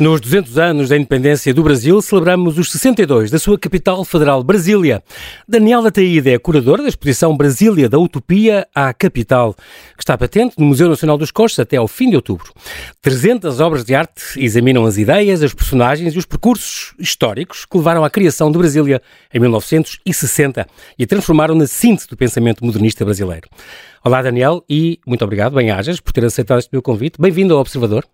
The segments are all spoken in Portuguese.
Nos 200 anos da independência do Brasil, celebramos os 62 da sua capital federal, Brasília. Daniela Taída é curadora da exposição Brasília da Utopia à Capital, que está patente no Museu Nacional dos Coches até ao fim de outubro. 300 obras de arte examinam as ideias, as personagens e os percursos históricos que levaram à criação de Brasília em 1960 e transformaram na síntese do pensamento modernista brasileiro. Olá, Daniel, e muito obrigado, bem-ajas, por ter aceitado este meu convite. Bem-vindo ao Observador.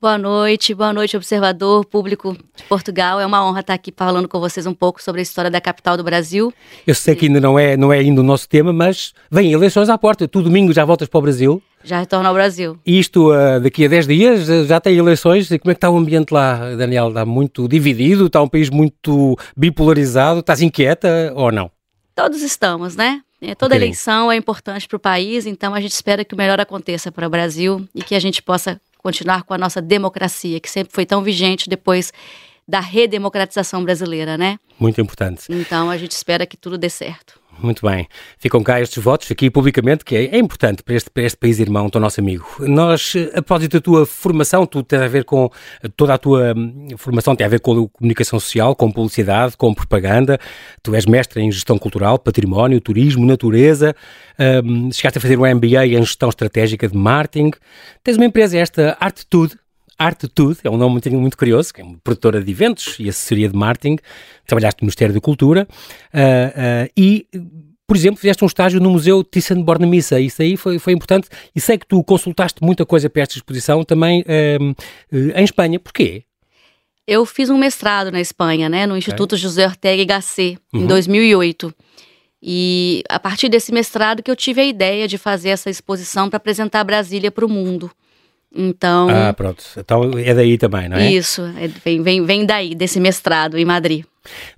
Boa noite, boa noite, observador, público de Portugal. É uma honra estar aqui falando com vocês um pouco sobre a história da capital do Brasil. Eu sei que ainda não é, não é ainda o nosso tema, mas vem eleições à porta. Tu domingo já voltas para o Brasil. Já retorno ao Brasil. E isto uh, daqui a 10 dias já tem eleições. E como é que está o ambiente lá, Daniel? Está muito dividido? Está um país muito bipolarizado? Estás inquieta ou não? Todos estamos, né? É, toda okay. eleição é importante para o país, então a gente espera que o melhor aconteça para o Brasil e que a gente possa continuar com a nossa democracia, que sempre foi tão vigente depois da redemocratização brasileira, né? Muito importante. Então a gente espera que tudo dê certo. Muito bem. Ficam cá estes votos aqui publicamente, que é, é importante para este, para este país irmão, teu nosso amigo. Nós, a propósito da tua formação, tu tens a ver com toda a tua hum, formação, tem a ver com a comunicação social, com publicidade, com propaganda. Tu és mestre em gestão cultural, património, turismo, natureza. Um, chegaste a fazer um MBA em gestão estratégica de marketing. Tens uma empresa, esta Artetude, Artetude, é um nome muito, muito curioso, que é uma produtora de eventos e assessoria de marketing, trabalhaste no Ministério da Cultura uh, uh, e, por exemplo, fizeste um estágio no Museu Thyssen-Bornemisza, isso aí foi, foi importante e sei que tu consultaste muita coisa para esta exposição também uh, em Espanha, porquê? Eu fiz um mestrado na Espanha, né, no Instituto okay. José Ortega y Gasset, uhum. em 2008. E a partir desse mestrado que eu tive a ideia de fazer essa exposição para apresentar Brasília para o mundo. Então. Ah, pronto. Então é daí também, não é? Isso, é, vem, vem, vem daí, desse mestrado em Madrid.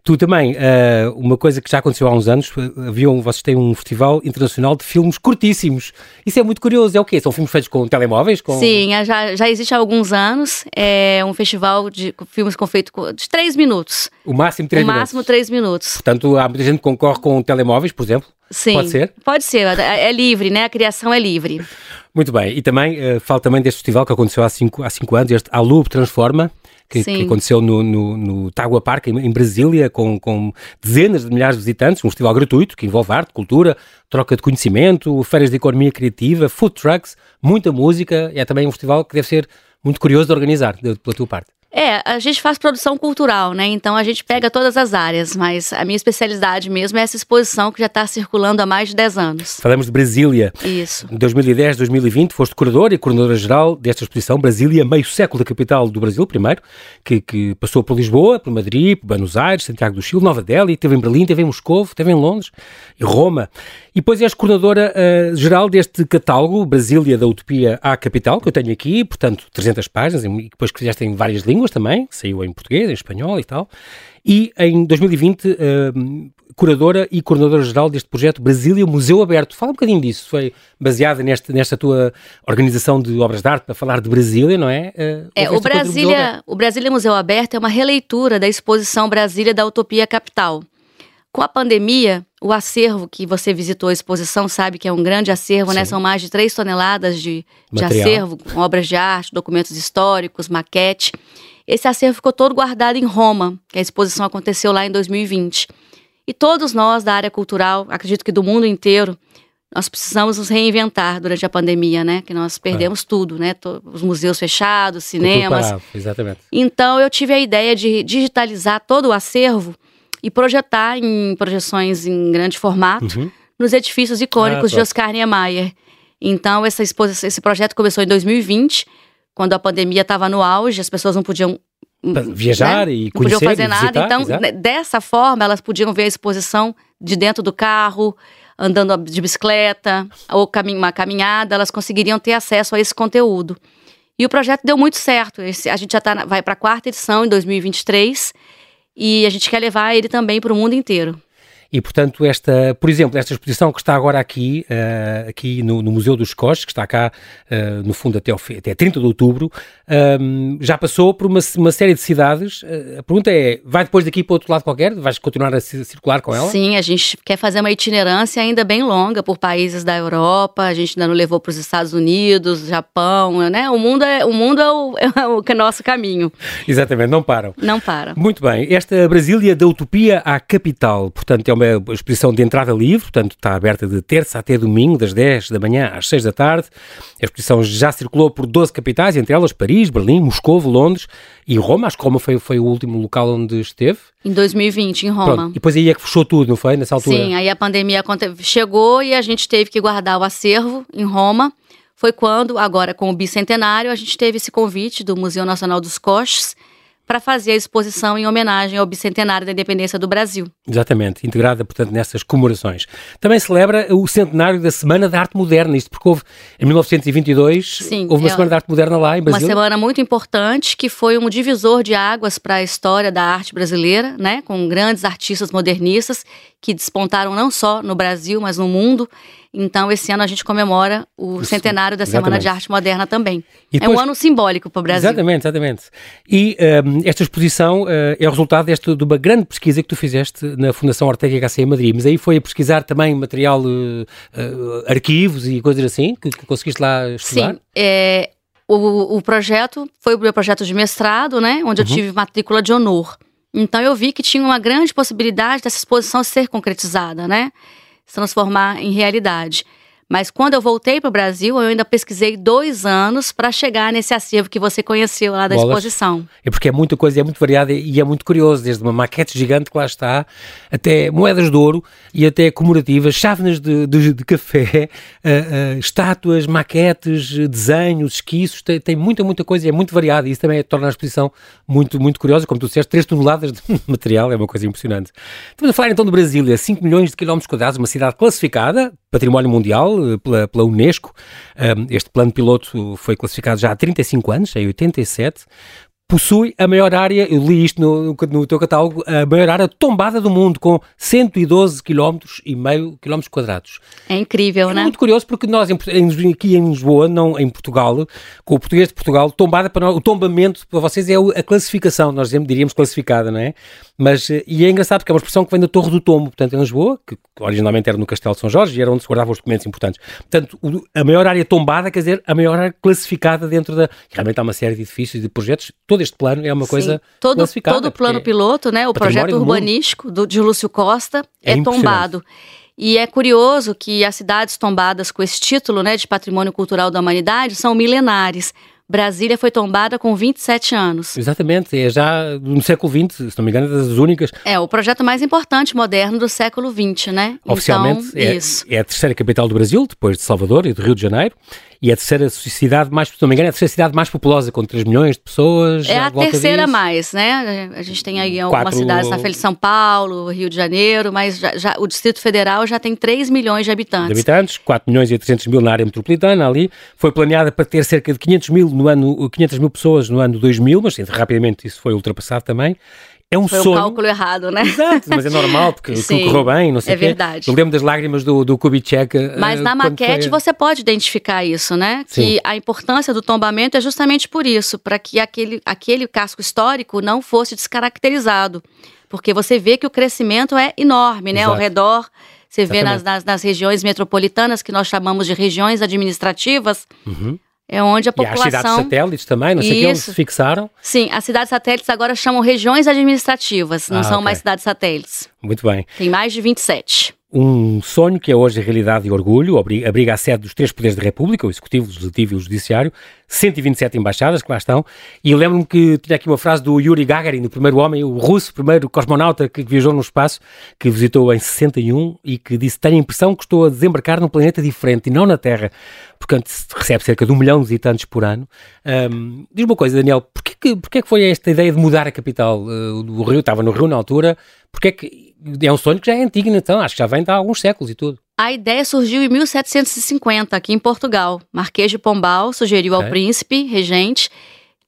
Tu também, uh, uma coisa que já aconteceu há uns anos, havia um, vocês têm um festival internacional de filmes curtíssimos. Isso é muito curioso. É o quê? São filmes feitos com telemóveis? Com... Sim, é, já, já existe há alguns anos. É um festival de filmes com feito de três minutos. O máximo três o minutos? O máximo três minutos. Portanto, há muita gente que concorre com telemóveis, por exemplo? Sim. Pode ser? Pode ser. É, é livre, né? A criação é livre. Muito bem, e também uh, falo também deste festival que aconteceu há cinco, há cinco anos, este Alub Transforma, que, que, aconteceu no, no, no Tagua Park, em, em, Brasília, com, com dezenas de milhares de visitantes, um festival gratuito que envolve arte, cultura, troca de conhecimento, feiras de economia criativa, food trucks, muita música, é também um festival que deve ser muito curioso de organizar, de, pela tua parte. É, a gente faz produção cultural, né? Então a gente pega todas as áreas, mas a minha especialidade mesmo é essa exposição que já está circulando há mais de 10 anos. Falamos de Brasília. Isso. Em 2010, 2020, foste curador e coordenadora-geral desta exposição Brasília, meio século da capital do Brasil, primeiro, que, que, passou por Lisboa, por Madrid, por Buenos Aires, Santiago do Chile, Nova Delhi, teve em Berlim, teve em Moscou, teve em Londres e Roma. E depois és coordenadora-geral uh, deste catálogo, Brasília da Utopia à Capital, que eu tenho aqui, portanto, 300 páginas, e depois que fizeste em várias línguas também, saiu em português, em espanhol e tal. E em 2020, uh, curadora e coordenadora-geral deste projeto Brasília Museu Aberto. Fala um bocadinho disso, foi baseada nesta, nesta tua organização de obras de arte para falar de Brasília, não é? Uh, é, o Brasília, o Brasília Museu Aberto é uma releitura da exposição Brasília da Utopia Capital. Com a pandemia, o acervo que você visitou a exposição sabe que é um grande acervo, né? Sim. né? São mais de 3 toneladas de, de acervo, obras de arte, documentos históricos, maquete. Esse acervo ficou todo guardado em Roma, que a exposição aconteceu lá em 2020. E todos nós da área cultural, acredito que do mundo inteiro, nós precisamos nos reinventar durante a pandemia, né? Que nós perdemos é. tudo, né? Os museus fechados, cinemas. Parado, exatamente. Então eu tive a ideia de digitalizar todo o acervo e projetar em projeções em grande formato uhum. nos edifícios icônicos ah, de Oscar Niemeyer. Então, essa exposição, esse projeto começou em 2020, quando a pandemia estava no auge, as pessoas não podiam hum, viajar né? e conhecer, não podiam fazer nada. Visitar, então, exatamente. dessa forma, elas podiam ver a exposição de dentro do carro, andando de bicicleta ou camin uma caminhada, elas conseguiriam ter acesso a esse conteúdo. E o projeto deu muito certo. Esse, a gente já tá, vai para a quarta edição em 2023 e a gente quer levar ele também para o mundo inteiro. E, portanto, esta, por exemplo, esta exposição que está agora aqui, uh, aqui no, no, Museu dos Coches, que está cá, uh, no fundo, até, ao, até 30 de outubro, um, já passou por uma, uma série de cidades. Uh, a pergunta é: vai depois daqui para outro lado qualquer? Vais continuar a circular com ela? Sim, a gente quer fazer uma itinerância ainda bem longa por países da Europa, a gente ainda não levou para os Estados Unidos, Japão, né? O mundo é o, mundo é o, é o é nosso caminho. Exatamente, não param. Não param. Muito bem. Esta Brasília da Utopia à Capital, portanto, é uma exposição de entrada livre, portanto está aberta de terça até domingo, das 10 da manhã às 6 da tarde. A exposição já circulou por 12 capitais, entre elas Paris, Berlim, Moscou, Londres e Roma. Acho que Roma foi, foi o último local onde esteve. Em 2020, em Roma. Pronto. E depois aí é que fechou tudo, não foi? Nessa altura? Sim, aí a pandemia chegou e a gente teve que guardar o acervo em Roma. Foi quando, agora com o bicentenário, a gente teve esse convite do Museu Nacional dos Coches para fazer a exposição em homenagem ao bicentenário da independência do Brasil. Exatamente, integrada, portanto, nessas comemorações. Também celebra o centenário da Semana da Arte Moderna, isto porque houve, em 1922, Sim, houve uma é, Semana da Arte Moderna lá em Brasil. Uma semana muito importante, que foi um divisor de águas para a história da arte brasileira, né, com grandes artistas modernistas que despontaram não só no Brasil, mas no mundo. Então, esse ano a gente comemora o Isso, centenário da exatamente. Semana de Arte Moderna também. Depois, é um ano simbólico para o Brasil. Exatamente, exatamente. E um, esta exposição uh, é o resultado deste, de uma grande pesquisa que tu fizeste na Fundação Ortega HC em Madrid. Mas aí foi a pesquisar também material, uh, uh, arquivos e coisas assim, que, que conseguiste lá estudar? Sim, é, o, o projeto foi o meu projeto de mestrado, né? Onde uhum. eu tive matrícula de honor. Então eu vi que tinha uma grande possibilidade dessa exposição ser concretizada, né? Se transformar em realidade. Mas quando eu voltei para o Brasil, eu ainda pesquisei dois anos para chegar nesse acervo que você conheceu lá da Bolas. exposição. É porque é muita coisa, é muito variada e é muito curioso, desde uma maquete gigante que lá está, até moedas de ouro e até comemorativas, chávenas de, de, de café, uh, uh, estátuas, maquetes, desenhos, esquiços, tem, tem, muita, muita coisa e é muito variada e isso também torna a exposição muito, muito curiosa. Como tu disseste, 3 toneladas de material, é uma coisa impressionante. Estamos a falar então de Brasília, 5 milhões de quilómetros quadrados, uma cidade classificada, património mundial, pela, pela Unesco. Este plano piloto foi classificado já há 35 anos, em 87, possui a maior área, eu li isto no, no, teu catálogo, a maior área tombada do mundo, com 112 km e meio quilómetros quadrados. É incrível, é né? muito curioso porque nós em, aqui em Lisboa, não em Portugal, com o português de Portugal, tombada para nós, o tombamento para vocês é a classificação, nós diríamos classificada, não é? Mas, eh, e é engraçado porque é uma expressão que vem da Torre do Tombo, portanto, em Lisboa, que originalmente era no Castelo de São Jorge e era onde se guardavam os documentos importantes. Portanto, a maior área tombada, quer dizer, a maior área classificada dentro da. Realmente há uma série de edifícios e de projetos, todo este plano é uma Sim. coisa todo, classificada. Todo o plano piloto, né, o projeto urbanístico do, de Lúcio Costa é, é tombado. E é curioso que as cidades tombadas com esse título né, de Patrimônio Cultural da Humanidade são milenares. Brasília foi tombada com 27 anos. Exatamente, é já no século XX, se não me engano, é das únicas. É, o projeto mais importante moderno do século XX, né? Oficialmente então, é, é, a terceira capital do Brasil, depois de Salvador e do Rio de Janeiro, e é a terceira cidade mais, se não me engano, é a terceira cidade mais populosa, com 3 milhões de pessoas. É a terceira disso. mais, né? A gente tem aí algumas Quatro... cidades na Folha de São Paulo, Rio de Janeiro, mas já, já, o Distrito Federal já tem 3 milhões de habitantes. De habitantes, 4 milhões e 300 mil na área metropolitana ali. Foi planeada para ter cerca de 500 mil no ano, 500 mil pessoas no ano 2000, mas rapidamente isso foi ultrapassado também. É um Foi sonho. um cálculo errado, né? Exato, mas é normal, porque Sim, correu bem, não sei É verdade. Eu lembro das lágrimas do, do Kubitschek. Mas uh, na maquete foi... você pode identificar isso, né? Sim. Que a importância do tombamento é justamente por isso, para que aquele, aquele casco histórico não fosse descaracterizado. Porque você vê que o crescimento é enorme, né? Exato. Ao redor. Você vê nas, nas, nas, regiões metropolitanas, que nós chamamos de regiões administrativas, uhum. É onde a população. E as cidades satélites também, não sei o que, fixaram. Sim, as cidades satélites agora chamam regiões administrativas, não ah, são okay. mais cidades satélites. Muito bem. Tem mais de 27 um sonho que é hoje realidade e orgulho, abriga a sede dos três poderes da República, o Executivo, o Legislativo e o Judiciário, 127 embaixadas que lá estão, e lembro-me que tinha aqui uma frase do Yuri Gagarin, o primeiro homem, o russo, o primeiro cosmonauta que viajou no espaço, que visitou em 61 e que disse, tenho a impressão que estou a desembarcar num planeta diferente e não na Terra, portanto recebe cerca de um milhão de visitantes por ano. Um, diz uma coisa, Daniel, porquê que, porquê que foi esta ideia de mudar a capital? Uh, o Rio estava no Rio na altura, porquê que é um sonho que já é antigo, então, acho que já vem há alguns séculos e tudo. A ideia surgiu em 1750, aqui em Portugal. Marquês de Pombal sugeriu ao príncipe, regente,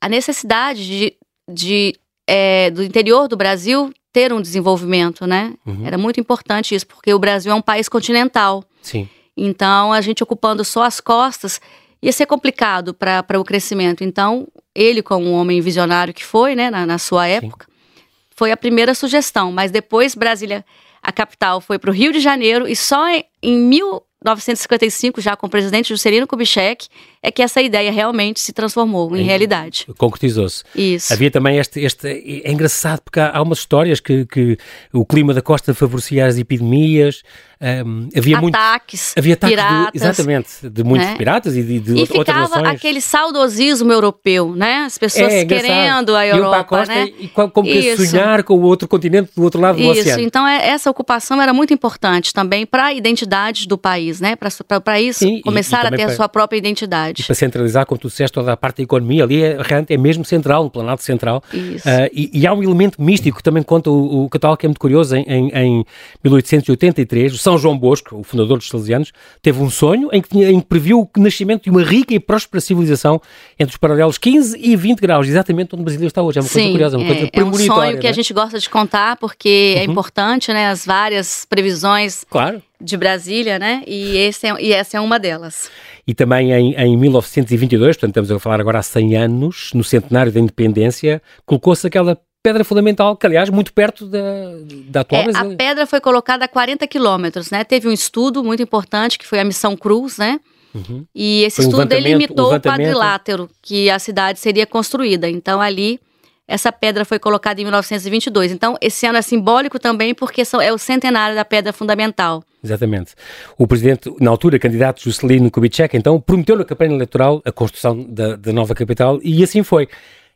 a necessidade de, de é, do interior do Brasil ter um desenvolvimento, né? Uhum. Era muito importante isso, porque o Brasil é um país continental. Sim. Então, a gente ocupando só as costas ia ser complicado para o crescimento. Então, ele, como um homem visionário que foi, né, na, na sua época, Sim. foi a primeira sugestão. Mas depois, Brasília, a capital, foi para o Rio de Janeiro e só em, em mil 1955, já com o presidente Juscelino Kubitschek, é que essa ideia realmente se transformou em, realidade. Concretizou-se. Isso. Havia também este, este. É engraçado porque há, há umas histórias que, que o clima da costa favorecia as epidemias. Um, havia ataques, muito, havia ataques piratas, de, exatamente, de muitos né? piratas e de, de e outras ficava nações. aquele saudosismo europeu, né? As pessoas é, querendo a Europa, a costa né? E como que sonhar com o outro continente do outro lado do Isso. oceano. Então é, essa ocupação era muito importante também para a identidade do país, né? Para isso Sim, começar e, e a ter a sua própria identidade. E para centralizar, como tu disseste, toda a parte da economia ali é, é mesmo central, no Planalto Central. Isso. Uh, e, e, há um elemento místico que também conta o, o catálogo que é muito curioso. Em, em, em 1883, o São João Bosco, o fundador dos salesianos, teve um sonho em que, tinha, em que previu o nascimento de uma rica e próspera civilização entre os paralelos 15 e 20 graus, exatamente onde o Brasil está hoje. É uma Sim, coisa curiosa, uma é, coisa É um sonho que né? a gente gosta de contar porque é uhum. é importante, né? As várias previsões claro. De Brasília, né? E, esse é, e essa é uma delas. E também em, em 1922, portanto estamos a falar agora há 100 anos, no centenário da independência, colocou-se aquela pedra fundamental, que aliás, muito perto da, da atual é, A pedra foi colocada a 40 quilômetros, né? Teve um estudo muito importante, que foi a Missão Cruz, né? Uhum. E esse foi estudo um delimitou o quadrilátero que a cidade seria construída. Então, ali, essa pedra foi colocada em 1922. Então, esse ano é simbólico também porque é o centenário da pedra fundamental. Exatamente. O presidente, na altura, candidato Juscelino Kubitschek, então, prometeu na campanha eleitoral a construção da, da nova capital e assim foi.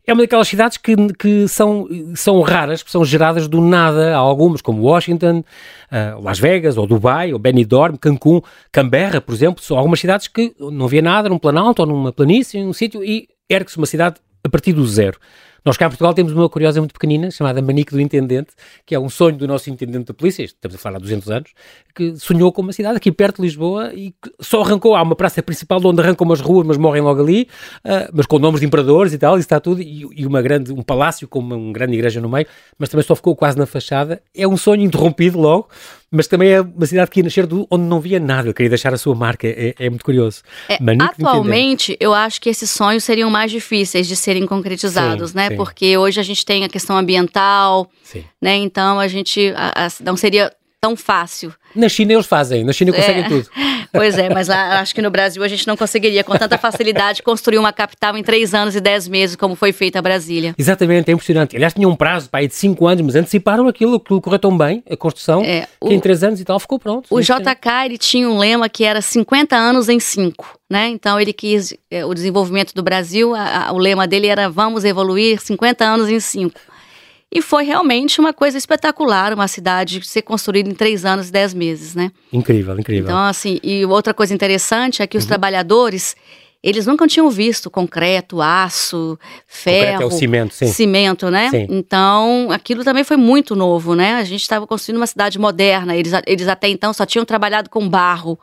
É uma daquelas cidades que, que são, são raras, que são geradas do nada. Há algumas, como Washington, uh, Las Vegas, ou Dubai, ou Benidorm, Cancún, Canberra, por exemplo. São algumas cidades que não havia nada num planalto ou numa planície, num sítio, e ergue-se uma cidade a partir do zero. Nós cá em Portugal temos uma curiosa muito pequenina, chamada Manique do Intendente, que é um sonho do nosso Intendente da Polícia, estamos a falar há 200 anos, que sonhou com uma cidade aqui perto de Lisboa e só arrancou, há uma praça principal onde arrancam umas ruas, mas morrem logo ali, uh, mas com nomes de imperadores e tal, isso está tudo, e, e, uma grande, um palácio com uma, uma grande igreja no meio, mas também só ficou quase na fachada. É um sonho interrompido logo, mas também é uma cidade que ia nascer do, onde não via nada, queria deixar a sua marca, é, é muito curioso. É, atualmente, eu acho que esses sonhos seriam mais difíceis de serem concretizados, sim, né? Sim. Porque hoje a gente tem a questão ambiental, sim. né? Então a gente a, a, não seria tão fácil. Na China eles fazem, na China conseguem é. tudo. Pois é, mas lá acho que no Brasil a gente não conseguiria com tanta facilidade construir uma capital em três anos e dez meses, como foi feita a Brasília. Exatamente, é impressionante. Aliás, tinha um prazo para aí de cinco anos, mas anteciparam aquilo, aquilo correu tão bem, a construção, é, o, que em três anos e tal ficou pronto. O JK ele tinha um lema que era 50 anos em cinco. Né? Então ele quis é, o desenvolvimento do Brasil, a, a, o lema dele era vamos evoluir 50 anos em cinco. E foi realmente uma coisa espetacular, uma cidade ser construída em três anos e dez meses, né? Incrível, incrível. Então, assim, e outra coisa interessante é que os uhum. trabalhadores, eles nunca tinham visto concreto, aço, ferro. Concreto é o cimento, sim. Cimento, né? Sim. Então, aquilo também foi muito novo, né? A gente estava construindo uma cidade moderna, eles, eles até então só tinham trabalhado com barro.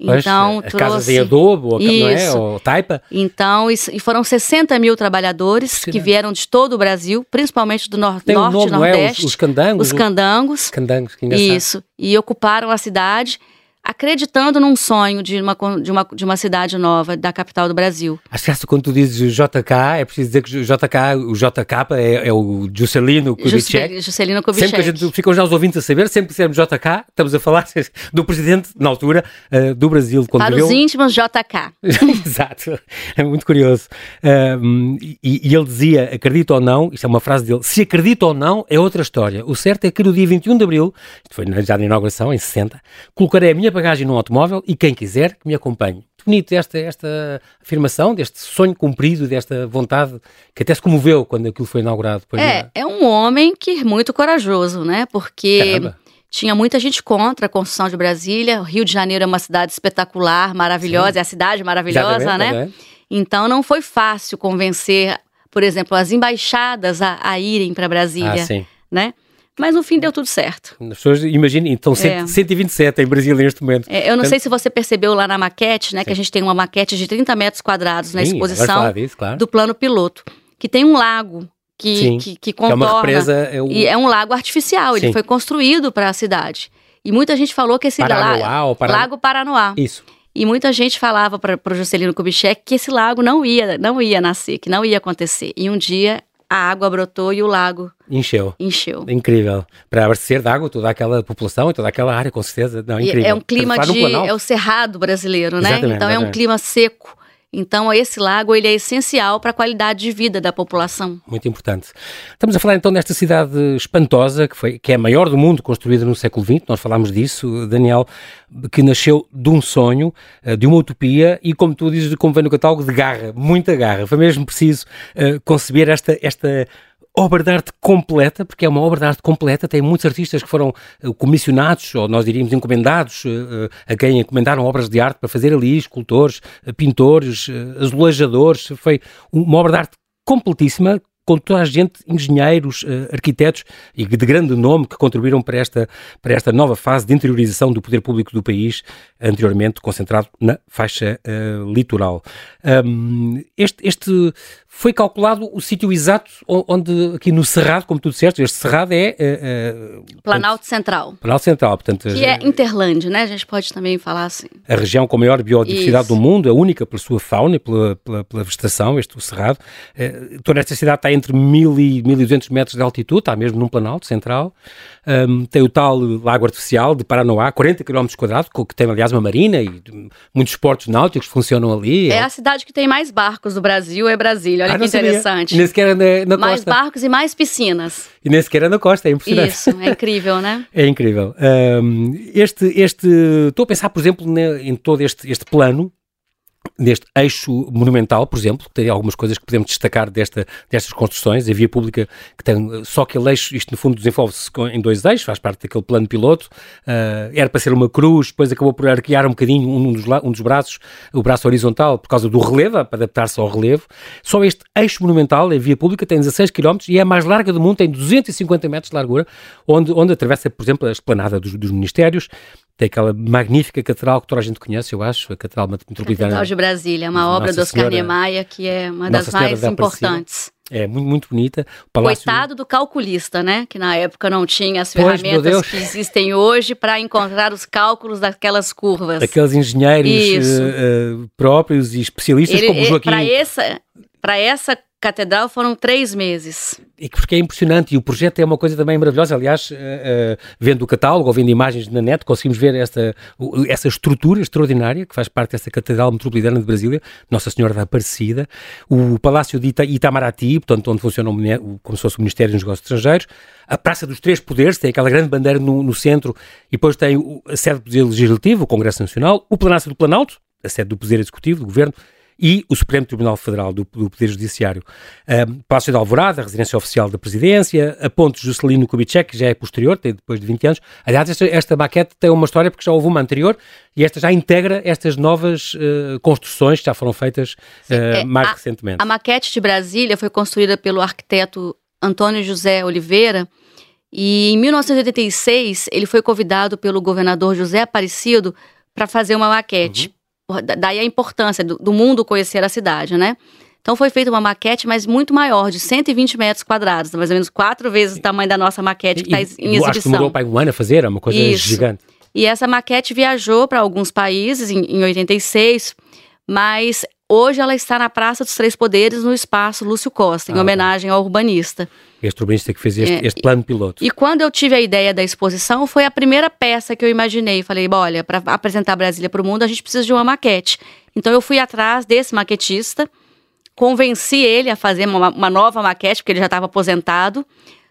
Então, Pois, trouxe... Casas em adobo, não é? Ou taipa. Então, e foram 60 mil trabalhadores que vieram de todo o Brasil, principalmente do nor Tem norte e nordeste. É? Os, os candangos? Os candangos. Candangos, que engraçado. Isso. E ocuparam a cidade acreditando num sonho de uma, de uma, de uma cidade nova, da capital do Brasil. Acho que quando tu dizes JK, é preciso dizer que o JK, o JK é, é o Juscelino Kubitschek. Juscelino Kubitschek. Sempre que a gente, ficam já os ouvintes a saber, sempre que dissermos JK, estamos a falar do presidente, na altura, uh, do Brasil. Quando Para os íntimos, JK. Exato, é muito curioso. Uh, e, e, ele dizia, acredita ou não, isto é uma frase dele, se acredita ou não é outra história. O certo é que no dia 21 de Abril, isto foi já na inauguração, em 60, colocarei a minha bagagem num automóvel e quem quiser que me acompanhe. Bonito esta, esta afirmação, deste sonho cumprido, desta vontade que até se comoveu quando aquilo foi inaugurado. É, é um homem que é muito corajoso, né? Porque Caramba. tinha muita gente contra a construção de Brasília. O Rio de Janeiro é uma cidade espetacular, maravilhosa, Sim. é a cidade maravilhosa, né? Então não foi fácil convencer, por exemplo, as embaixadas a, a irem para Brasília, ah, né? Mas no fim deu tudo certo. As pessoas, imaginem, então é. 127 em Brasília neste momento. É, eu não sei se você percebeu lá na maquete, né? Sim. Que a gente tem uma maquete de 30 metros quadrados na Sim, exposição disso, claro. do plano piloto. Que tem um lago que, que, que, contorna. Que é uma represa. É, o... e é um lago artificial, ele foi construído para a cidade. E muita gente falou que esse Paranoá, lago. Paran... Lago Paranoá. Isso. E muita gente falava para o Juscelino Kubitschek que esse lago não ia, não ia nascer, que não ia acontecer. E um dia a água brotou e o lago encheu. Encheu. Incrível. Para abastecer de água toda aquela população e toda aquela área, com certeza. Não, incrível. é um clima de. É o cerrado brasileiro, né? Exatamente, então exatamente. é um clima seco. Então, esse lago ele é essencial para a qualidade de vida da população. Muito importante. Estamos a falar então desta cidade espantosa, que, foi, que é a maior do mundo, construída no século XX. Nós falámos disso, Daniel, que nasceu de um sonho, eh, de uma utopia e, como tu dizes, como vem no catálogo, de garra, muita garra. Foi mesmo preciso uh, conceber esta, esta obra de arte completa, porque é uma obra de arte completa, tem muitos artistas que foram uh, comissionados, ou nós diríamos encomendados, uh, a quem encomendaram obras de arte para fazer ali, escultores, pintores, azulejadores, foi uma obra de arte completíssima, com toda a gente, engenheiros, arquitetos e de grande nome que contribuíram para esta, para esta nova fase de interiorização do poder público do país, anteriormente concentrado na faixa litoral. Um, este, este foi calculado o sítio exato onde, aqui no Cerrado, como tu disseste, este Cerrado é... Uh, uh, Planalto Central. Planalto Central, portanto... Que é Interlândia, né? A gente pode também falar assim. A região com a maior biodiversidade Isso. do mundo, a única pela sua fauna e pela, pela, pela vegetação, este o Cerrado. Uh, toda esta cidade está entre 1.000 e 1.200 metros de altitude, está mesmo num Planalto Central. Um, tem o tal Lago Artificial de Paranoá, 40 km que tem aliás uma marina e muitos esportes náuticos funcionam ali. É, é a cidade que tem mais barcos do Brasil, é Brasília. Olha ah, que interessante. E nem sequer na, na mais costa. barcos e mais piscinas. E nem sequer na costa, é impressionante. Isso, é incrível, né? é incrível. Um, este, este, estou a pensar, por exemplo, em todo este, este plano, neste eixo monumental, por exemplo, tem algumas coisas que podemos destacar desta, destas construções, a via pública que tem só aquele eixo, isto no fundo desenvolve-se em dois eixos, faz parte daquele plano piloto, uh, era para ser uma cruz, depois acabou por arquear um bocadinho um dos, um dos braços, o braço horizontal, por causa do relevo, para adaptar-se ao relevo. Só este eixo monumental, a via pública, tem 16 km e é a mais larga do mundo, tem 250 metros de largura, onde, onde atravessa, por exemplo, a esplanada dos, dos ministérios, tem aquela magnífica catedral que toda a gente conhece, eu acho, a Catedral Metropolitana. Catedral de Brasília, uma obra do Oscar Niemeyer que é uma das mais importantes. É, muito, muito bonita. Palácio... Coitado do calculista, né? Que na época não tinha as pois, ferramentas que existem hoje para encontrar os cálculos daquelas curvas. Aqueles engenheiros uh, próprios e especialistas Ele, como Joaquim... Para essa, essa catedral foram três meses. E porque é impressionante, e o projeto é uma coisa também maravilhosa. Aliás, uh, uh, vendo o catálogo ou vendo imagens na net, conseguimos ver esta, uh, essa estrutura extraordinária que faz parte dessa Catedral Metropolitana de Brasília, Nossa Senhora da Aparecida, o Palácio de Ita Itamaraty, portanto, onde funciona o, como se fosse o Ministério dos Negócios Estrangeiros, a Praça dos Três Poderes, tem aquela grande bandeira no, no centro, e depois tem o, a sede do Poder Legislativo, o Congresso Nacional, o Palácio do Planalto, a sede do Poder Executivo, do Governo, e o Supremo Tribunal Federal do, do Poder Judiciário. Um, Palácio de Alvorada, a residência oficial da Presidência, a Ponte Juscelino Kubitschek, que já é posterior, tem depois de 20 anos. Aliás, esta, esta maquete tem uma história porque já houve uma anterior e esta já integra estas novas uh, construções que já foram feitas uh, é, mais a, recentemente. A maquete de Brasília foi construída pelo arquiteto Antônio José Oliveira e em 1986 ele foi convidado pelo governador José Aparecido para fazer uma maquete. Uhum daí a importância do, do, mundo conhecer a cidade, né? Então foi feita uma maquete, mas muito maior, de 120 metros quadrados, mais ou menos quatro vezes o tamanho da nossa maquete que está em exibição. Acho que demorou para um ano a fazer, é uma coisa Isso. gigante. E essa maquete viajou para alguns países em, em 86, mas hoje ela está na Praça dos Três Poderes, no espaço Lúcio Costa, em ah, homenagem ao urbanista. Este urbanista que fez este, é, este plano piloto. E quando eu tive a ideia da exposição, foi a primeira peça que eu imaginei. Falei, olha, para apresentar Brasília para o mundo, a gente precisa de uma maquete. Então eu fui atrás desse maquetista, convenci ele a fazer uma, uma nova maquete, porque ele já estava aposentado.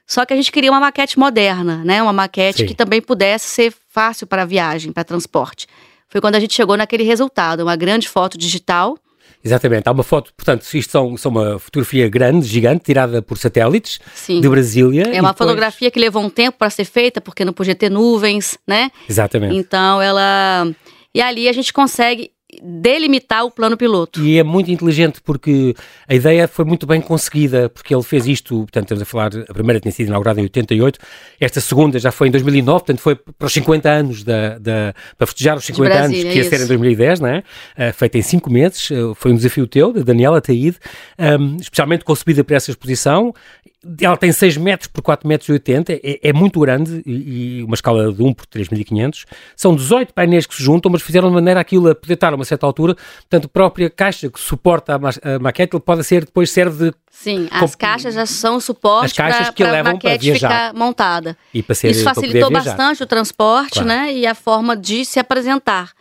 Só que a gente queria uma maquete moderna, né? Uma maquete Sim. que também pudesse ser fácil para viagem, para transporte. Foi quando a gente chegou naquele resultado, uma grande foto digital Exatamente, há uma foto, portanto, isto são, são uma fotografia grande, gigante, tirada por satélites Sim. de Brasília. É uma depois... fotografia que levou um tempo para ser feita, porque não podia ter nuvens, né? Exatamente. Então ela. E ali a gente consegue delimitar o plano piloto. E é muito inteligente porque a ideia foi muito bem conseguida, porque ele fez isto, portanto, estamos a falar, a primeira tinha sido inaugurada em 88, esta segunda já foi em 2009, portanto foi para os 50 anos, da, da para festejar os 50 Brasília, anos, que ia isso. ser em 2010, não é? Uh, feita em 5 meses, uh, foi um desafio teu, da Daniela Taíde, um, especialmente concebida para essa exposição, ela tem 6 metros por 4 metros e 80, é, é muito grande e, e, uma escala de 1 por 3.500. São 18 painéis que se juntam, mas fizeram de maneira aquilo a poder estar a uma certa altura. Portanto, a própria caixa que suporta a, ma a maquete pode ser, depois serve de... Sim, as caixas já são suporte para a maquete ficar montada. E para ser, Isso facilitou bastante o transporte claro. né, e a forma de se apresentar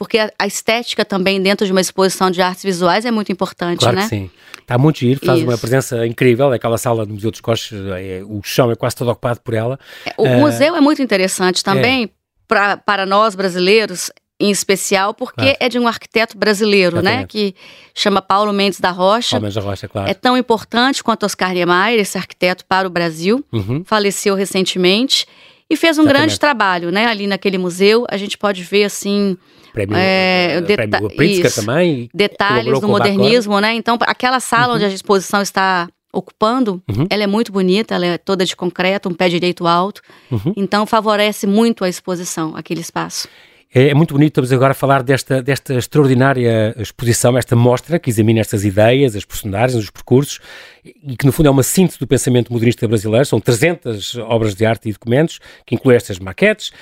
porque a, a, estética também dentro de uma exposição de artes visuais é muito importante, claro né? Que sim. Está muito giro, faz Isso. uma presença incrível. Aquela sala do Museu dos Coches, é, o chão é quase todo ocupado por ela. É, o uh, museu é muito interessante também é. pra, para nós brasileiros, em especial porque ah. é de um arquiteto brasileiro, né? Exatamente. né? Que chama Paulo Mendes da Rocha. Paulo Mendes da Rocha, claro. É tão importante quanto Oscar Niemeyer, esse arquiteto para o Brasil. Uhum. Faleceu recentemente e fez um Exatamente. grande trabalho, né? Ali naquele museu, a gente pode ver assim Prêmio, é, uh, prêmio Pritzker também. Detalhes do modernismo, né? Então, aquela sala uhum. onde a exposição está ocupando, uhum. ela é muito bonita, ela é toda de concreto, um pé direito alto. Uhum. Então, favorece muito a exposição, aquele espaço. É, é, muito bonito, estamos agora a falar desta, desta extraordinária exposição, esta mostra que examina estas ideias, as personagens, os percursos, e que no fundo é uma síntese do pensamento modernista brasileiro. São 300 obras de arte e documentos, que incluem estas maquetes,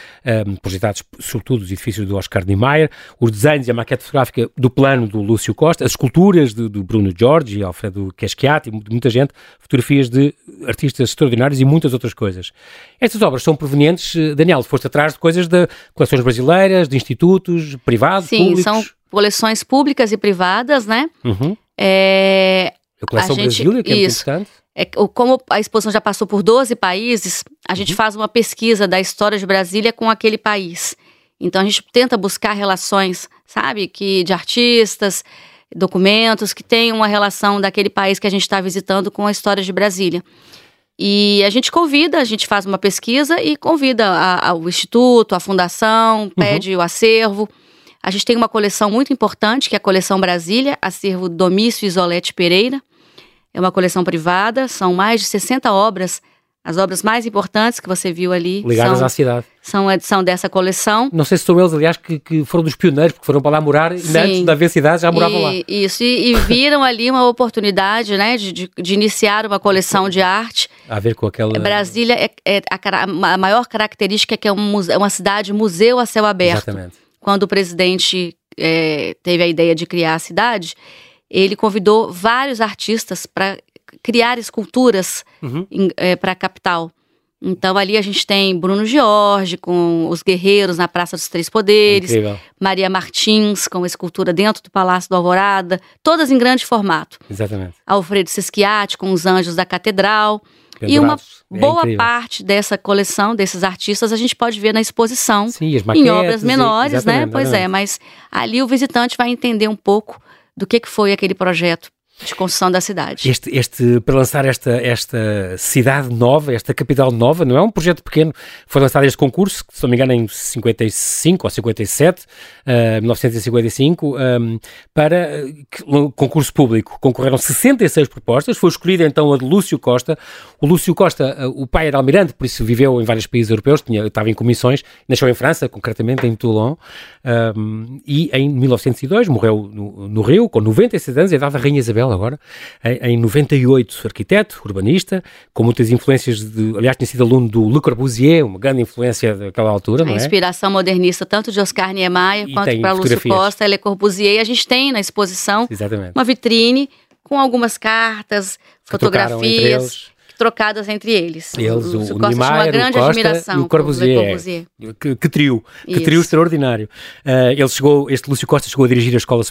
um, projetados sobretudo dos edifícios do Oscar Niemeyer, os desenhos e a maquete fotográfica do plano do Lúcio Costa, as esculturas do, do Bruno Giorgi, Alfredo Caschiati, de muita gente, fotografias de artistas extraordinários e muitas outras coisas. Estas obras são provenientes, eh, Daniel, foste atrás de coisas de coleções brasileiras, de institutos privados, Sim, públicos? são coleções públicas e privadas, né? Uhum. É, a coleção a gente, Brasília, que é isso, muito importante. É, como a exposição já passou por 12 países, a gente uhum. faz uma pesquisa da história de Brasília com aquele país. Então a gente tenta buscar relações, sabe, que de artistas, documentos que tenham uma relação daquele país que a gente está visitando com a história de Brasília. E a gente convida, a gente faz uma pesquisa e convida a, a, o instituto, a fundação, uhum. pede uhum. o acervo. A gente tem uma coleção muito importante, que é a coleção Brasília, acervo Domício Isolete Pereira. É uma coleção privada, são mais de 60 obras. As obras mais importantes que você viu ali. Ligadas são, à cidade. São edição dessa coleção. Não sei se são eles, aliás, que, que foram dos pioneiros, porque foram para lá morar, Sim. antes da haver cidade já moravam e, lá. Isso, e, e, viram ali uma oportunidade, né, de, de, de, iniciar uma coleção de arte. A ver com aquela. Brasília é, é a, a, maior característica é que é, um, é uma cidade museu a céu aberto. Exatamente. Quando o presidente é, teve a ideia de criar a cidade, ele convidou vários artistas para criar esculturas uhum. é, para a capital. Então ali a gente tem Bruno Jorge com os guerreiros na Praça dos Três Poderes, Incrível. Maria Martins com a escultura dentro do Palácio do Alvorada, todas em grande formato. Exatamente. Alfredo Sesquiati com os Anjos da Catedral. Pendurados. E uma é boa parte dessa coleção, desses artistas, a gente pode ver na exposição. Sim, em obras menores, né? Pois é, mas ali o visitante vai entender um pouco do que, que foi aquele projeto de construção da cidade. Este, este, para lançar esta, esta cidade nova, esta capital nova, não é um projeto pequeno. Foi lançado este concurso, se não me engano, em 55 ou 57, uh, 1955, um, para uh, concurso público. Concorreram 66 propostas, foi escolhida então a de Lúcio Costa. O Lúcio Costa, uh, o pai era almirante, por isso viveu em vários países europeus, tinha, estava em comissões, nasceu em França, concretamente em Toulon, um, e em 1902 morreu no, no Rio, com 96 anos, a idade da Rainha Isabel agora, em, em 98, arquiteto, urbanista, com muitas influências de, aliás, tinha sido aluno do Le Corbusier, uma grande influência daquela altura, não é? A inspiração modernista tanto de Oscar Niemeyer e quanto para Lúcio Costa Le Corbusier, e a gente tem na exposição Exatamente. uma vitrine com algumas cartas, fotografias trocadas entre eles. Eles, o, o, o Niemeyer, uma grande Costa admiração e o Corbusier. Corbusier. Que, que, trio, que trio extraordinário. Uh, ele chegou, este Lúcio Costa chegou a dirigir a Escola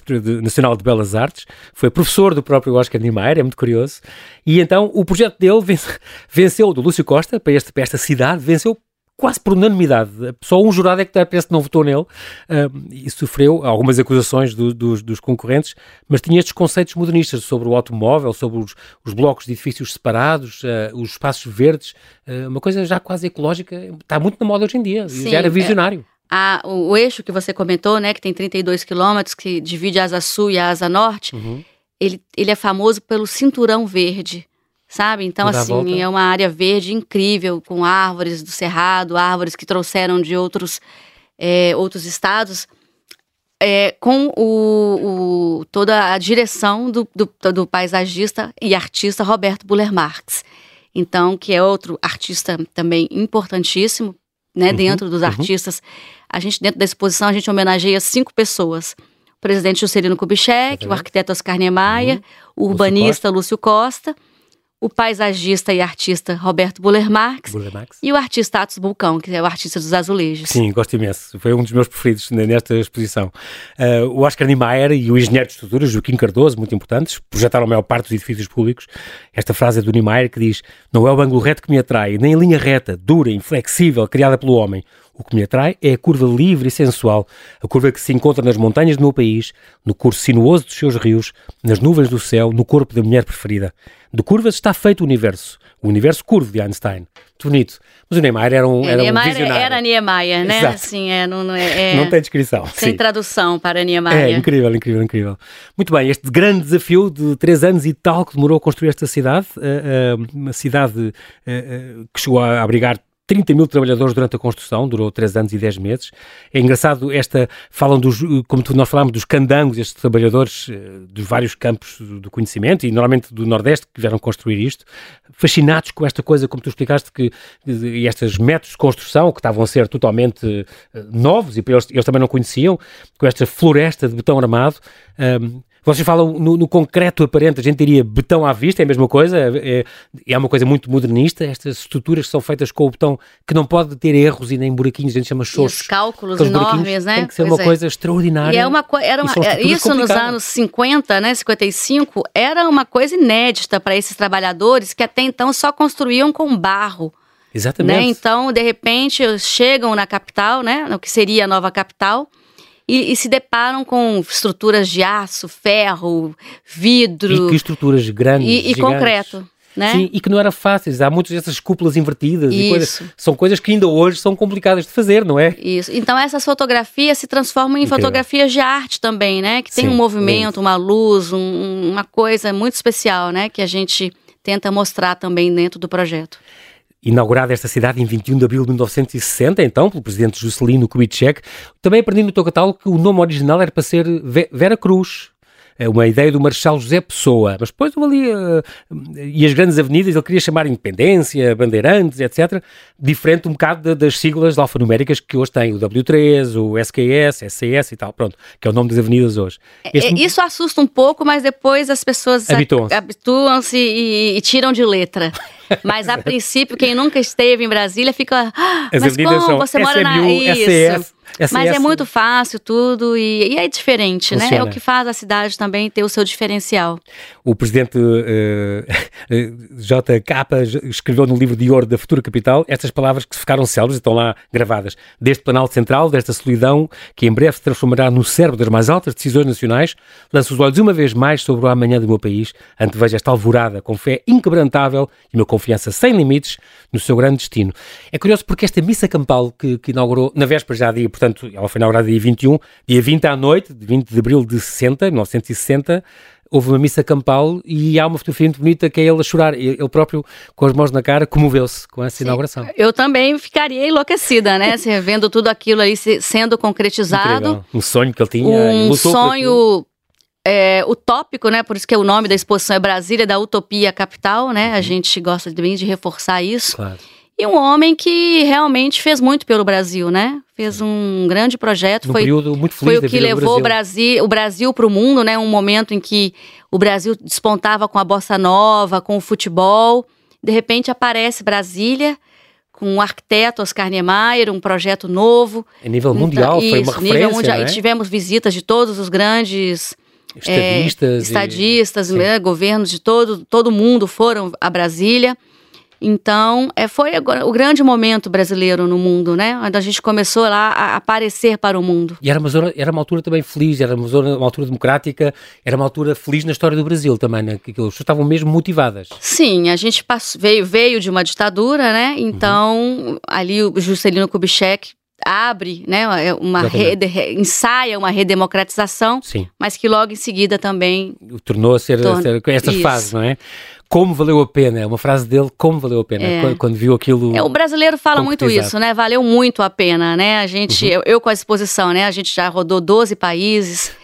Nacional de Belas Artes, foi professor do próprio Oscar Niemeyer, é muito curioso, e então o projeto dele venceu, do Lúcio Costa, para, este, para esta cidade, venceu quase por unanimidade. Só um jurado é que parece que não votou nele uh, e sofreu algumas acusações do, dos, dos, concorrentes, mas tinha estes conceitos modernistas sobre o automóvel, sobre os, os blocos de edifícios separados, uh, os espaços verdes, uh, uma coisa já quase ecológica, está muito na moda hoje em dia, Sim, já era é. visionário. É. A, o, o, eixo que você comentou, né, que tem 32 quilômetros, que divide a asa sul e a asa norte, uhum. ele, ele é famoso pelo cinturão verde sabe? Então, assim, é uma área verde incrível, com árvores do cerrado, árvores que trouxeram de outros, é, outros estados, é, com o, o, toda a direção do, do, do, paisagista e artista Roberto Buller Marx. então que é outro artista também importantíssimo, né? Uhum, dentro dos uhum. artistas, a gente dentro da exposição a gente homenageia cinco pessoas. O presidente Juscelino Kubitschek, o arquiteto Oscar Niemeyer, uhum. o urbanista Lúcio Costa, Lúcio Costa o paisagista e artista Roberto Buller Marx, Buller Marx, e o artista Atos Bulcão, que é o artista dos azulejos. Sim, gosto imenso. Foi um dos meus preferidos nesta exposição. Uh, o Oscar Niemeyer e o engenheiro de estruturas, Joaquim Cardoso, muito importantes, projetaram a maior parte dos edifícios públicos. Esta frase é do Niemeyer que diz: Não é o ângulo reto que me atrai, nem a linha reta, dura, inflexível, criada pelo homem. O que me atrai é a curva livre e sensual, a curva que se encontra nas montanhas do meu país, no curso sinuoso dos seus rios, nas nuvens do céu, no corpo da mulher preferida. De curvas está feito o universo, o universo curvo de Einstein. Muito bonito. Mas o Niemeyer era um, é, era Niemeyer um visionário. Era Niemeyer, né? Exato. Assim, é, não, é, é, não tem descrição. Sem sim. tradução para Niemeyer. É incrível, incrível, incrível. Muito bem, este grande desafio de três anos e tal que demorou a construir esta cidade, uh, uh, uma cidade uh, que chegou a abrigar 30 mil trabalhadores durante a construção, durou 3 anos e 10 meses. É engraçado, esta, falam dos, como nós falámos, dos candangos, estes trabalhadores eh, dos vários campos do conhecimento e normalmente do Nordeste que vieram construir isto, fascinados com esta coisa, como tu explicaste, que e estes métodos de construção que estavam a ser totalmente eh, novos e eles, eles também não conheciam, com esta floresta de betão armado. Um, vocês falam no, no, concreto aparente, a gente diria betão à vista, é a mesma coisa, é, é uma coisa muito modernista, estas estruturas que são feitas com o betão que não pode ter erros e nem buraquinhos, a gente chama xoxos. Os cálculos enormes, né? Tem que ser pois uma é. coisa extraordinária. E é uma, era uma, é, isso nos anos 50, né, 55, era uma coisa inédita para esses trabalhadores que até então só construíam com barro. Exatamente. Né? Então, de repente, chegam na capital, né, no que seria a nova capital, e, e, se deparam com estruturas de aço, ferro, vidro. E que estruturas grandes. E, e concreto. Né? Sim, e que não era fácil. Há muitas dessas cúpulas invertidas Isso. e coisas. São coisas que ainda hoje são complicadas de fazer, não é? Isso. Então essas fotografias se transformam em Incrível. fotografias de arte também, né? Que tem Sim, um movimento, uma luz, um, uma coisa muito especial, né? Que a gente tenta mostrar também dentro do projeto inaugurada esta cidade em 21 de abril de 1960, então, pelo presidente Juscelino Kubitschek. Também aprendi no teu catálogo que o nome original era para ser Vera Cruz, é uma ideia do Marechal José Pessoa, mas depois ali, uh, e as grandes avenidas, ele queria chamar Independência, Bandeirantes, etc., diferente um bocado das siglas alfanuméricas que hoje tem, o W3, o SQS, SCS e tal, pronto, que é o nome das avenidas hoje. É, este... É, isso assusta um pouco, mas depois as pessoas habituam-se habituam e, e tiram de letra. Mas a princípio, quem nunca esteve em Brasília fica. Ah, mas como você mora na. Isso. Mas é muito fácil tudo e, e é diferente, Funciona. né? É o que faz a cidade também ter o seu diferencial. O presidente uh, uh, JK escreveu no livro de ouro da Futura Capital estas palavras que ficaram célebres e estão lá gravadas. Deste Planalto Central, desta solidão, que em breve se transformará no cérebro das mais altas decisões nacionais, lanço os olhos uma vez mais sobre o amanhã do meu país, antevejo esta alvorada com fé inquebrantável e uma confiança sem limites no seu grande destino. É curioso porque esta missa campal que, que inaugurou, na véspera já dia, portanto, ela foi inaugurada dia 21, dia 20 à noite, 20 de abril de 60, 1960, houve uma missa campal e há uma fotografia muito bonita que é ele a chorar, ele próprio com as mãos na cara comoveu-se com essa Sim. inauguração. Eu também ficaria enlouquecida, né, vendo tudo aquilo aí sendo concretizado. Incrível. Um sonho que ele tinha. Um sonho é, utópico, né? Por isso que é o nome da exposição é Brasília da Utopia Capital, né? A uhum. gente gosta bem de reforçar isso. Claro. E um homem que realmente fez muito pelo Brasil, né? Fez um grande projeto. Num foi, período muito feliz foi o que levou Brasil. o Brasil para o mundo, né? Um momento em que o Brasil despontava com a bossa nova, com o futebol. De repente aparece Brasília com o arquiteto Oscar Niemeyer, um projeto novo. Em nível então, mundial, então, foi uma nível mundial. É? E tivemos visitas de todos os grandes estadistas, é, estadistas e... né, governos de todo, todo mundo foram a Brasília. Então, é, foi agora o grande momento brasileiro no mundo, né? Onde a gente começou lá a aparecer para o mundo. E era uma, zona, era uma altura também feliz, era uma, zona, uma altura democrática, era uma altura feliz na história do Brasil também, né? Que as pessoas estavam mesmo motivadas. Sim, a gente passou, veio, veio de uma ditadura, né? Então, uhum. ali o Juscelino Kubitschek abre, né, é uma rede, ensaia uma redemocratização, Sim. mas que logo em seguida também tornou a ser, torna, ser esta isso. fase, não é? Como valeu a pena, é uma frase dele, como valeu a pena, é. quando, quando, viu aquilo. É, o brasileiro fala muito isso, né? Valeu muito a pena, né? A gente, uhum. eu, eu, com a exposição, né? A gente já rodou 12 países,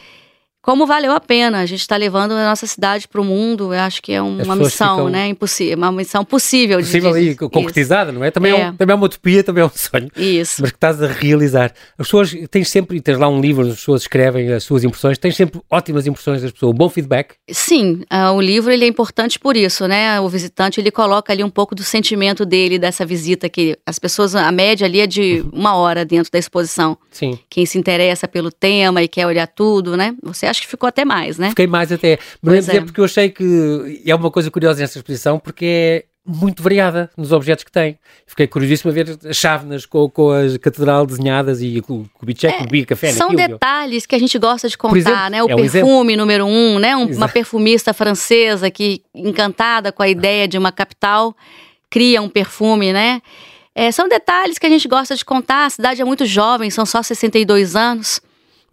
como valeu a pena. A gente está levando a nossa cidade para o mundo. Eu acho que é uma missão, ficam... né? Impossível, uma missão possível. Possível de, e concretizada, não é? Também é. é. um, também é uma utopia, também é um sonho. Isso. Mas que estás a realizar. As pessoas, tens sempre, tens lá um livro, as pessoas escrevem as suas impressões, tens sempre ótimas impressões das pessoas, um bom feedback. Sim, uh, o livro ele é importante por isso, né? O visitante ele coloca ali um pouco do sentimento dele dessa visita que as pessoas, a média ali é de uhum. uma hora dentro da exposição. Sim. Quem se interessa pelo tema e quer olhar tudo, né? Você acho que ficou até mais, né? Fiquei mais até. Mas é. porque eu achei que é uma coisa curiosa nesta exposição, porque é muito variada nos objetos que tem. Fiquei curiosíssimo a ver as chávenas com, com a catedral desenhadas e o Kubitschek, é, o Big Café. São naquilo, detalhes que a gente gosta de contar, exemplo, né? O é perfume um número um, né? Um, uma perfumista francesa que, encantada com a ideia de uma capital, cria um perfume, né? É, são detalhes que a gente gosta de contar. A cidade é muito jovem, são só 62 anos.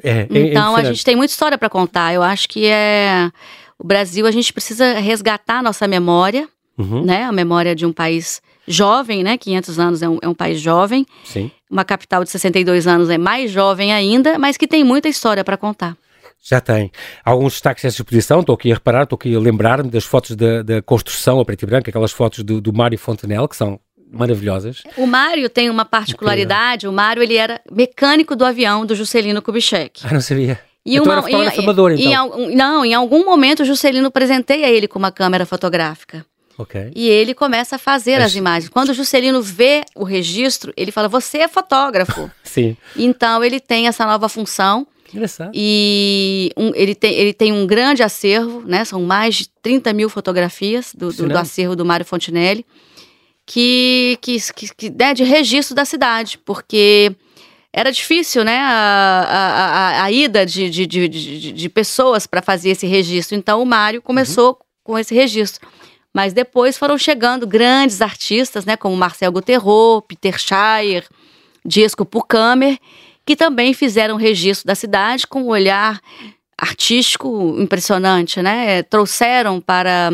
É, é, então a gente tem muita história para contar. Eu acho que é o Brasil a gente precisa resgatar a nossa memória, uhum. né? A memória de um país jovem, né? 500 anos é um, é um país jovem. Sim. Uma capital de 62 anos é mais jovem ainda, mas que tem muita história para contar. Já tem. Alguns destaques dessa exposição, estou aqui a reparar, estou aqui a lembrar-me das fotos da, da, construção a preto e branco, aquelas fotos do, do Mário Fontenelle, que são maravilhosas. O Mário tem uma particularidade, o Mário ele era mecânico do avião do Juscelino Kubitschek. Ah, não sabia. E então uma, era em, amador, então. Em, não, em algum momento o Juscelino presenteia ele com uma câmera fotográfica. Okay. E ele começa a fazer as imagens. Quando o Juscelino vê o registro, ele fala: Você é fotógrafo. Sim. Então ele tem essa nova função. Interessante. E um, ele, tem, ele tem um grande acervo, né? São mais de 30 mil fotografias do, do, do acervo do Mário Fontinelli que, que, que, né, de registro da cidade, porque era difícil, né, a, a, a ida de, de, de, de, pessoas para fazer esse registro. Então o Mário começou uhum. com esse registro. Mas depois foram chegando grandes artistas, né, como Marcel Gutterot, Peter Shire, Disco Pucamer, que também fizeram registro da cidade com um olhar artístico impressionante, né? Trouxeram para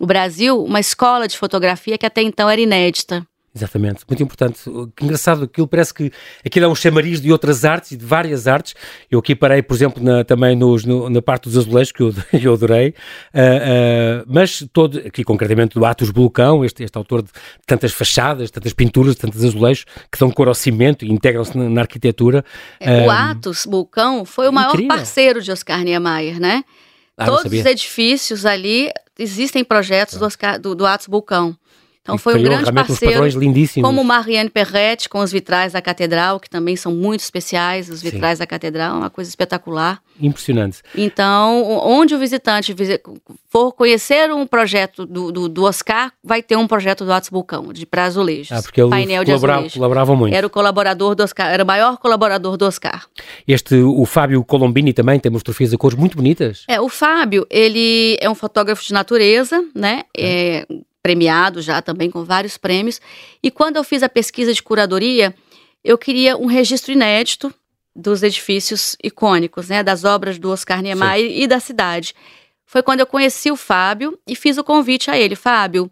o Brasil uma escola de fotografia que até então era inédita. Exatamente, muito importante. Que engraçado, aquilo parece que aquilo é um chamariz de outras artes e de várias artes. Eu aqui parei, por exemplo, na, também nos, no, na parte dos azulejos, que eu, eu adorei, uh, uh, mas todo, aqui concretamente do Atos Bulcão, este, este autor de tantas fachadas, tantas pinturas, tantos azulejos que dão cor ao cimento e integram-se na, na, arquitetura. É, o Atos Bulcão foi o maior incrível. parceiro de Oscar Niemeyer, né? Ah, Todos os edifícios ali existem projetos do, Oscar, do, do Atos Bulcão. Então e foi um grande parceiro, como Marianne Perretti com os vitrais da catedral, que também são muito especiais, os vitrais Sim. da catedral, uma coisa espetacular. Impressionante. Então, onde o visitante for conhecer um projeto do, do, do Oscar, vai ter um projeto do Atos Bulcão, de para azulejos. Ah, porque ele painel de colabora, colaborava muito. Era o colaborador do Oscar, era o maior colaborador do Oscar. Este, o Fábio Colombini também tem fotografias de cores muito bonitas. É, o Fábio, ele é um fotógrafo de natureza, né? É, é premiado já também com vários prêmios. E quando eu fiz a pesquisa de curadoria, eu queria um registro inédito dos edifícios icônicos, né, das obras do Oscar Niemeyer Sim. e da cidade. Foi quando eu conheci o Fábio e fiz o convite a ele, Fábio,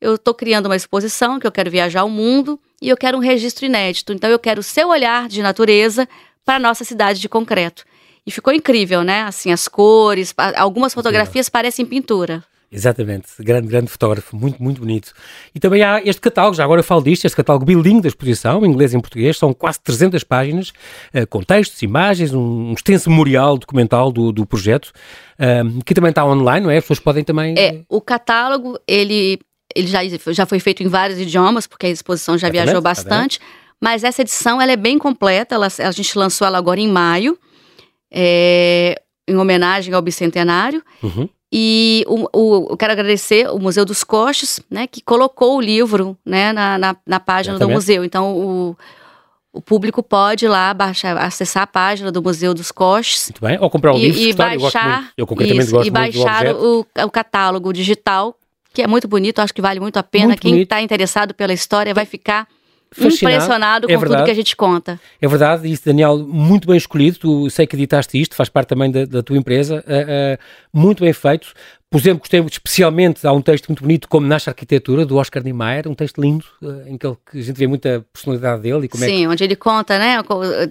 eu estou criando uma exposição que eu quero viajar ao mundo e eu quero um registro inédito. Então eu quero o seu olhar de natureza para a nossa cidade de concreto. E ficou incrível, né? Assim, as cores, algumas fotografias parecem pintura. Exatamente, grande, grande fotógrafo, muito, muito bonito. E também há este catálogo, já agora eu falo disto, este catálogo bilingue da exposição, em inglês e em português, são quase 300 páginas, uh, com textos, imagens, um, extenso memorial documental do, do projeto, uh, que também está online, não é? As pessoas podem também... É, o catálogo, ele, ele já, já foi feito em vários idiomas, porque a exposição já viajou bastante, mas essa edição, ela é bem completa, ela, a gente lançou ela agora em maio, é, em homenagem ao bicentenário, uhum. E o, o, eu quero agradecer o Museu dos Coches, né, que colocou o livro né, na, na, na página do museu. Então, o, o público pode ir lá baixar, acessar a página do Museu dos Coches. Muito bem, ou comprar o livro. E, baixar, eu, eu isso, gosto e baixar o, o catálogo digital, que é muito bonito, acho que vale muito a pena. Muito Quem está interessado pela história vai ficar impressionado é com verdade. tudo que a gente conta. É verdade, isso, Daniel, muito bem escolhido. Tu sei que editaste isto, faz parte também da, da tua empresa, uh, uh, muito bem feito, por exemplo, gostei especialmente, há um texto muito bonito, como Nasce a Arquitetura, do Oscar Niemeyer, um texto lindo, uh, em que, ele, que, a gente vê muita personalidade dele. Sim, é que... onde ele conta, né,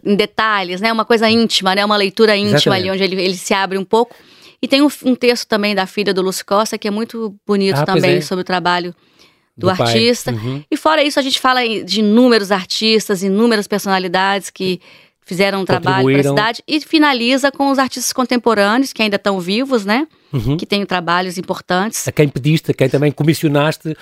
em detalhes, né, uma coisa íntima, né, uma leitura íntima Exatamente. ali, onde ele, ele se abre um pouco. E tem um, um, texto também da filha do Lúcio Costa, que é muito bonito ah, também, é. sobre o trabalho do, do artista. Uhum. E fora isso, a gente fala de inúmeros artistas, inúmeras personalidades que fizeram um trabalho para a cidade e finaliza com os artistas contemporâneos que ainda estão vivos, né? Uhum. Que têm trabalhos importantes. A quem pediste, a quem também comissionaste,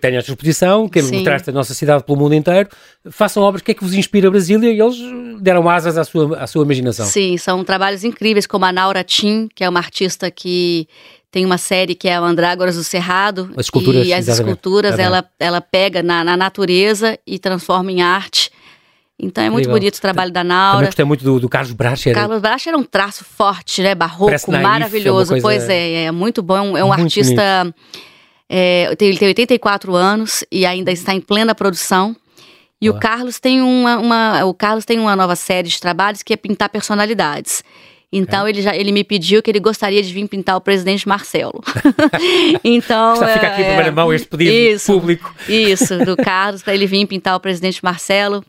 tenho esta exposição, que mostraste a nossa cidade pelo mundo inteiro, façam obras, o que é que vos inspira a Brasília? E eles deram asas à sua, à sua imaginação. Sim, são trabalhos incríveis, como a Naura Tim, que é uma artista que tem uma série que é a Mandrágoras do Cerrado. As esculturas, e as esculturas ela, ela pega na, na natureza e transforma em arte. Então é muito Legal. bonito o trabalho da Naura. Também gostei muito do, do Carlos Bracher. Carlos Bracher era um traço forte, né? Barroco, maravilhoso. Pois é, é muito bom. É um, é um artista. É, ele tem 84 anos e ainda está em plena produção. E Boa. o Carlos tem uma, uma, o Carlos tem uma nova série de trabalhos que é pintar personalidades. Então é. ele já ele me pediu que ele gostaria de vir pintar o presidente Marcelo. então já fica aqui é, primeira mão este pedido isso, público. Isso do Carlos para ele vir pintar o presidente Marcelo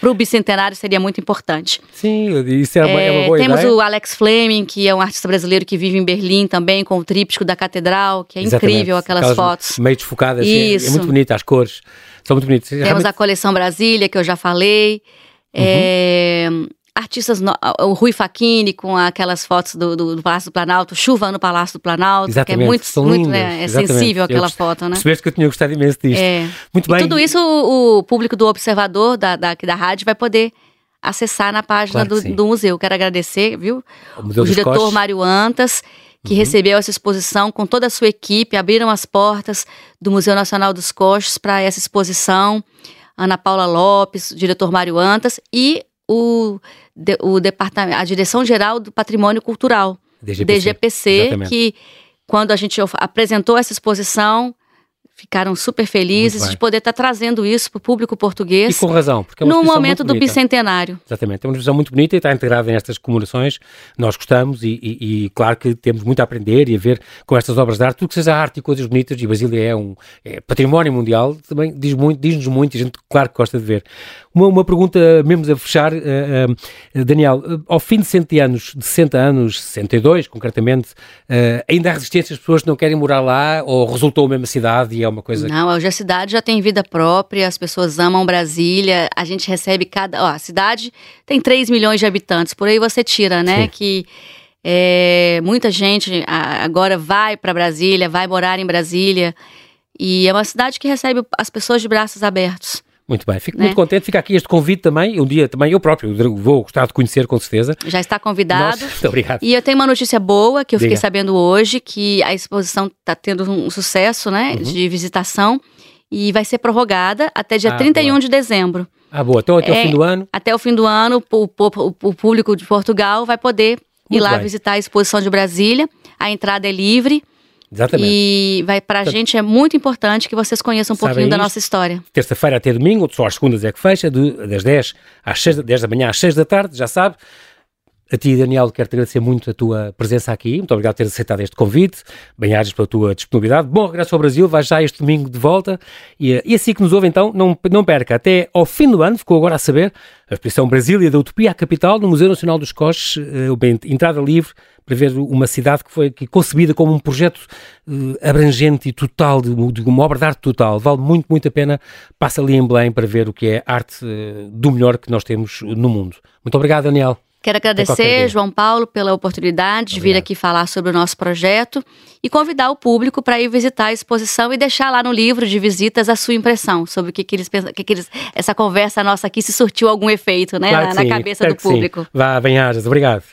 para o bicentenário seria muito importante. Sim, isso é uma, é, é uma boa temos ideia. o Alex Fleming, que é um artista brasileiro que vive em Berlim também, com o tríptico da catedral, que é Exatamente. incrível aquelas, aquelas fotos. Meio desfocadas, isso. Assim, é, muito bonita, as cores são muito bonitas. Temos Realmente... a coleção Brasília, que eu já falei. Uhum. É, artistas, no, o Rui Facchini com aquelas fotos do, do, do, Palácio do Planalto, chuva no Palácio do Planalto, exatamente, que é muito, são muito né, é sensível aquela foto, né? Percebeste que eu tinha gostado imenso disto. É. Muito e bem. tudo isso o, o, público do Observador, da, da, da rádio, vai poder acessar na página claro do, do, museu. Quero agradecer, viu? O, o diretor Mário Antas, que uhum. recebeu essa exposição com toda a sua equipe, abriram as portas do Museu Nacional dos Coxos para essa exposição. Ana Paula Lopes, diretor Mário Antas e o, o departamento, a Direção Geral do Patrimônio Cultural, DGPC, DGPC que quando a gente apresentou essa exposição, ficaram super felizes de poder estar tá trazendo isso para o público português. E com razão, porque é uma no momento do bicentenário. Exatamente, é uma visão muito bonita e está integrada nestas comemorações. Nós gostamos e, e, e, claro que temos muito a aprender e a ver com estas obras de arte, tudo que seja arte e coisas bonitas, e Brasília é um é património mundial, também diz muito, diz-nos muito e a gente, claro, que gosta de ver. Uma, uma pergunta, mesmo a fechar, uh, uh, Daniel, uh, ao fim de 60 anos, de 60 anos, 62 concretamente, ainda há resistência, as pessoas não querem morar lá ou resultou a mesma cidade e é uma coisa... Não, hoje a cidade já tem vida própria, as pessoas amam Brasília, a gente recebe cada... Ó, a cidade tem 3 milhões de habitantes, por aí você tira, né, Sim. que... É, muita gente agora vai para Brasília, vai morar em Brasília. E é uma cidade que recebe as pessoas de braços abertos. Muito bem, fico né? muito contente. Fica aqui este convite também. Um dia também eu próprio vou gostar de conhecer, com certeza. Já está convidado. Nossa, muito obrigado. E eu tenho uma notícia boa que eu Diga. fiquei sabendo hoje: que a exposição está tendo um sucesso né, uhum. de visitação e vai ser prorrogada até dia ah, 31 boa. de dezembro. Ah, boa. Então até é, o fim do ano? Até o fim do ano, o, o, o público de Portugal vai poder muito ir lá bem. visitar a exposição de Brasília. A entrada é livre. Exatamente. E vai para a gente é muito importante que vocês conheçam um pouquinho da nossa história. Terça-feira até domingo, só às segundas é que fecha, de, das 10 às 6, 10 da manhã às 6 da tarde, já sabe. A ti, Daniel, quero te agradecer muito a tua presença aqui. Muito obrigado por teres aceitado este convite. Bem-ajas pela tua disponibilidade. Bom regresso ao Brasil. Vais já este domingo de volta. E, e assim que nos ouve, então, não, não perca. Até ao fim do ano, ficou agora a saber, a exposição Brasília da Utopia à Capital, no Museu Nacional dos Coches, uh, entrada livre para ver uma cidade que foi que, concebida como um projeto uh, abrangente e total, de, de, uma obra de arte total. Vale muito, muito a pena. Passa ali em Belém para ver o que é arte uh, do melhor que nós temos no mundo. Muito obrigado, Daniel. Quero agradecer, João Paulo, pela oportunidade de vir aqui falar sobre o nosso projeto e convidar o público para ir visitar a exposição e deixar lá no livro de visitas a sua impressão sobre o que, que eles pensam, que, que eles, essa conversa nossa aqui se surtiu algum efeito, né, claro na, na, cabeça claro do público. Sim. Vá, bem Obrigado.